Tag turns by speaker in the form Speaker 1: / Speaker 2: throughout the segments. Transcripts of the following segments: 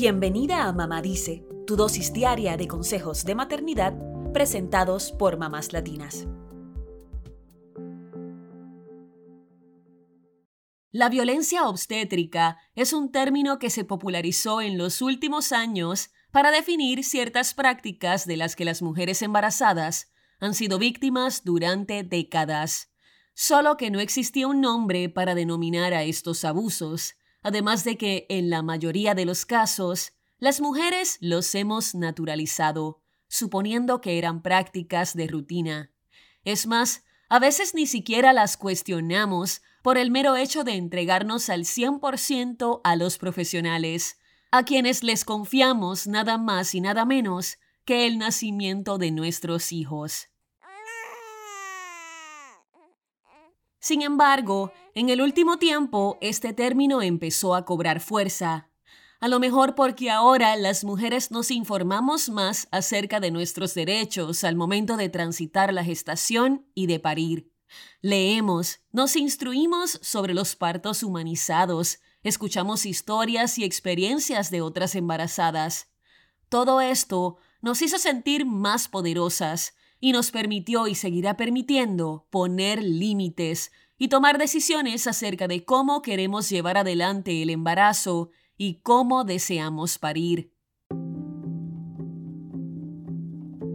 Speaker 1: Bienvenida a Mamá Dice, tu dosis diaria de consejos de maternidad presentados por mamás latinas. La violencia obstétrica es un término que se popularizó en los últimos años para definir ciertas prácticas de las que las mujeres embarazadas han sido víctimas durante décadas. Solo que no existía un nombre para denominar a estos abusos, además de que en la mayoría de los casos, las mujeres los hemos naturalizado, suponiendo que eran prácticas de rutina. Es más, a veces ni siquiera las cuestionamos por el mero hecho de entregarnos al 100% a los profesionales, a quienes les confiamos nada más y nada menos que el nacimiento de nuestros hijos. Sin embargo, en el último tiempo este término empezó a cobrar fuerza. A lo mejor porque ahora las mujeres nos informamos más acerca de nuestros derechos al momento de transitar la gestación y de parir. Leemos, nos instruimos sobre los partos humanizados, escuchamos historias y experiencias de otras embarazadas. Todo esto nos hizo sentir más poderosas y nos permitió y seguirá permitiendo poner límites y tomar decisiones acerca de cómo queremos llevar adelante el embarazo y cómo deseamos parir.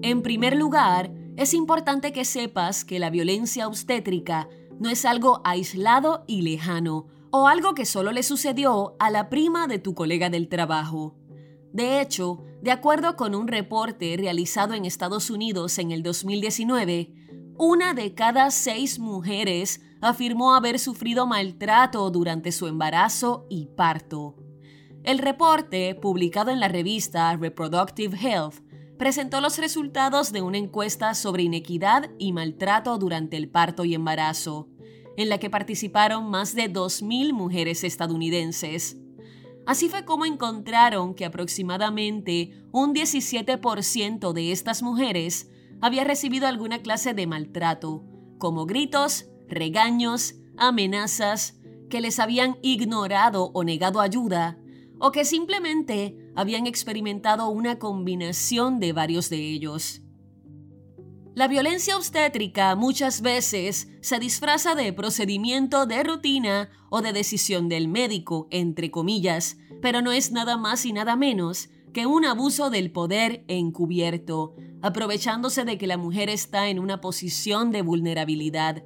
Speaker 1: En primer lugar, es importante que sepas que la violencia obstétrica no es algo aislado y lejano, o algo que solo le sucedió a la prima de tu colega del trabajo. De hecho, de acuerdo con un reporte realizado en Estados Unidos en el 2019, una de cada seis mujeres afirmó haber sufrido maltrato durante su embarazo y parto. El reporte, publicado en la revista Reproductive Health, presentó los resultados de una encuesta sobre inequidad y maltrato durante el parto y embarazo, en la que participaron más de 2.000 mujeres estadounidenses. Así fue como encontraron que aproximadamente un 17% de estas mujeres había recibido alguna clase de maltrato, como gritos, regaños, amenazas, que les habían ignorado o negado ayuda, o que simplemente habían experimentado una combinación de varios de ellos. La violencia obstétrica muchas veces se disfraza de procedimiento de rutina o de decisión del médico, entre comillas, pero no es nada más y nada menos que un abuso del poder encubierto, aprovechándose de que la mujer está en una posición de vulnerabilidad.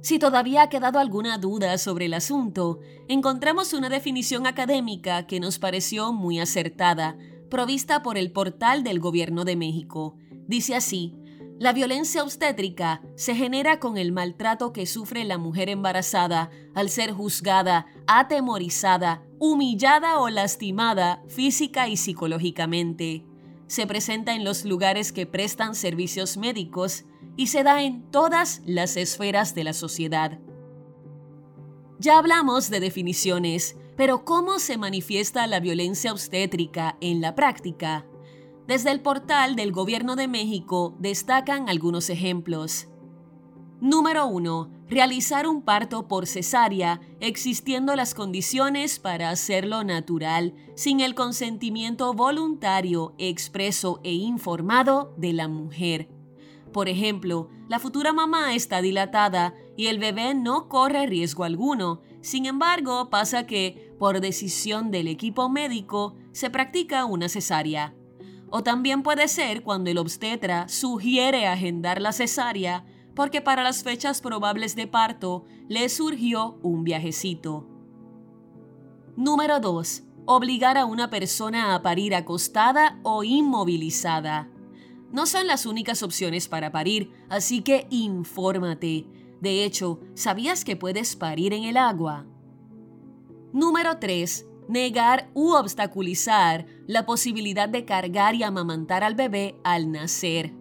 Speaker 1: Si todavía ha quedado alguna duda sobre el asunto, encontramos una definición académica que nos pareció muy acertada, provista por el portal del Gobierno de México. Dice así, la violencia obstétrica se genera con el maltrato que sufre la mujer embarazada al ser juzgada, atemorizada, humillada o lastimada física y psicológicamente. Se presenta en los lugares que prestan servicios médicos y se da en todas las esferas de la sociedad. Ya hablamos de definiciones, pero ¿cómo se manifiesta la violencia obstétrica en la práctica? Desde el portal del Gobierno de México destacan algunos ejemplos. Número 1. Realizar un parto por cesárea, existiendo las condiciones para hacerlo natural, sin el consentimiento voluntario, expreso e informado de la mujer. Por ejemplo, la futura mamá está dilatada y el bebé no corre riesgo alguno. Sin embargo, pasa que, por decisión del equipo médico, se practica una cesárea. O también puede ser cuando el obstetra sugiere agendar la cesárea porque para las fechas probables de parto le surgió un viajecito. Número 2. Obligar a una persona a parir acostada o inmovilizada. No son las únicas opciones para parir, así que infórmate. De hecho, ¿sabías que puedes parir en el agua? Número 3 negar u obstaculizar la posibilidad de cargar y amamantar al bebé al nacer.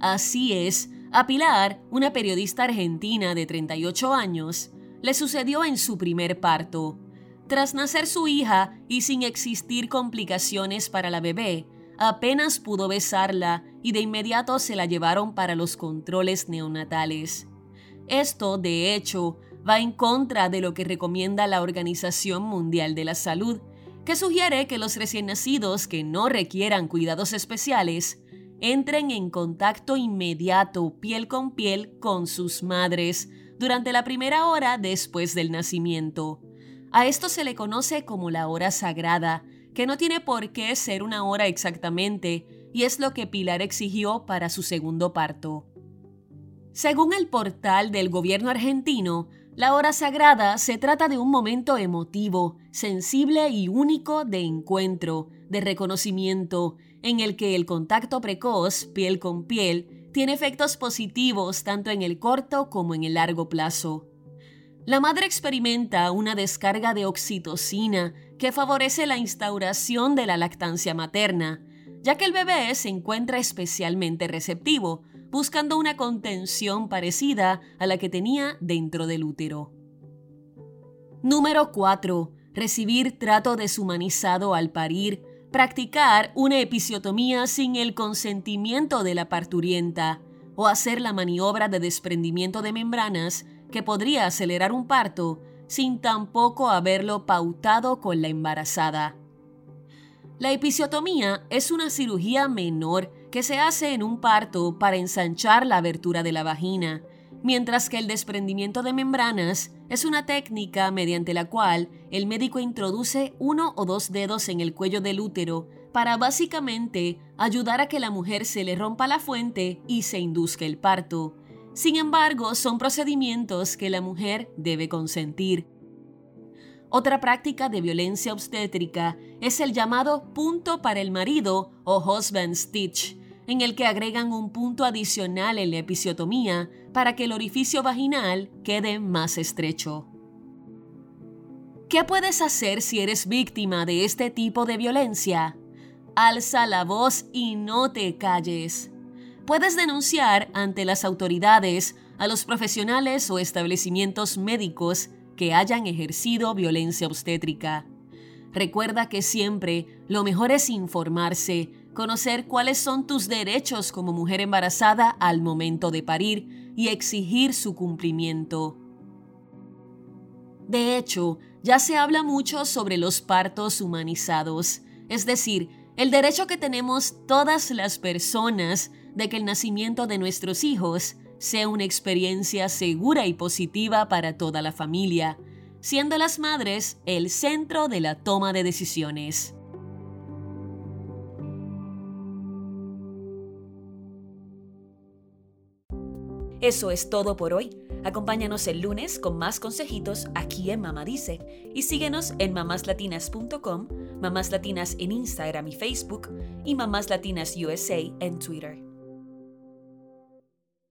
Speaker 1: Así es, a Pilar, una periodista argentina de 38 años, le sucedió en su primer parto. Tras nacer su hija y sin existir complicaciones para la bebé, apenas pudo besarla y de inmediato se la llevaron para los controles neonatales. Esto, de hecho, va en contra de lo que recomienda la Organización Mundial de la Salud, que sugiere que los recién nacidos que no requieran cuidados especiales entren en contacto inmediato piel con piel con sus madres durante la primera hora después del nacimiento. A esto se le conoce como la hora sagrada, que no tiene por qué ser una hora exactamente, y es lo que Pilar exigió para su segundo parto. Según el portal del gobierno argentino, la hora sagrada se trata de un momento emotivo, sensible y único de encuentro, de reconocimiento, en el que el contacto precoz, piel con piel, tiene efectos positivos tanto en el corto como en el largo plazo. La madre experimenta una descarga de oxitocina que favorece la instauración de la lactancia materna, ya que el bebé se encuentra especialmente receptivo, buscando una contención parecida a la que tenía dentro del útero. Número 4. Recibir trato deshumanizado al parir practicar una episiotomía sin el consentimiento de la parturienta o hacer la maniobra de desprendimiento de membranas que podría acelerar un parto sin tampoco haberlo pautado con la embarazada. La episiotomía es una cirugía menor que se hace en un parto para ensanchar la abertura de la vagina mientras que el desprendimiento de membranas es una técnica mediante la cual el médico introduce uno o dos dedos en el cuello del útero para básicamente ayudar a que la mujer se le rompa la fuente y se induzca el parto. Sin embargo, son procedimientos que la mujer debe consentir. Otra práctica de violencia obstétrica es el llamado punto para el marido o husband stitch, en el que agregan un punto adicional en la episiotomía para que el orificio vaginal quede más estrecho. ¿Qué puedes hacer si eres víctima de este tipo de violencia? Alza la voz y no te calles. Puedes denunciar ante las autoridades a los profesionales o establecimientos médicos que hayan ejercido violencia obstétrica. Recuerda que siempre lo mejor es informarse, conocer cuáles son tus derechos como mujer embarazada al momento de parir y exigir su cumplimiento. De hecho, ya se habla mucho sobre los partos humanizados, es decir, el derecho que tenemos todas las personas de que el nacimiento de nuestros hijos sea una experiencia segura y positiva para toda la familia, siendo las madres el centro de la toma de decisiones. Eso es todo por hoy. Acompáñanos el lunes con más consejitos aquí en Mamá Dice y síguenos en mamáslatinas.com, Mamás Latinas en Instagram y Facebook y Mamás Latinas USA en Twitter.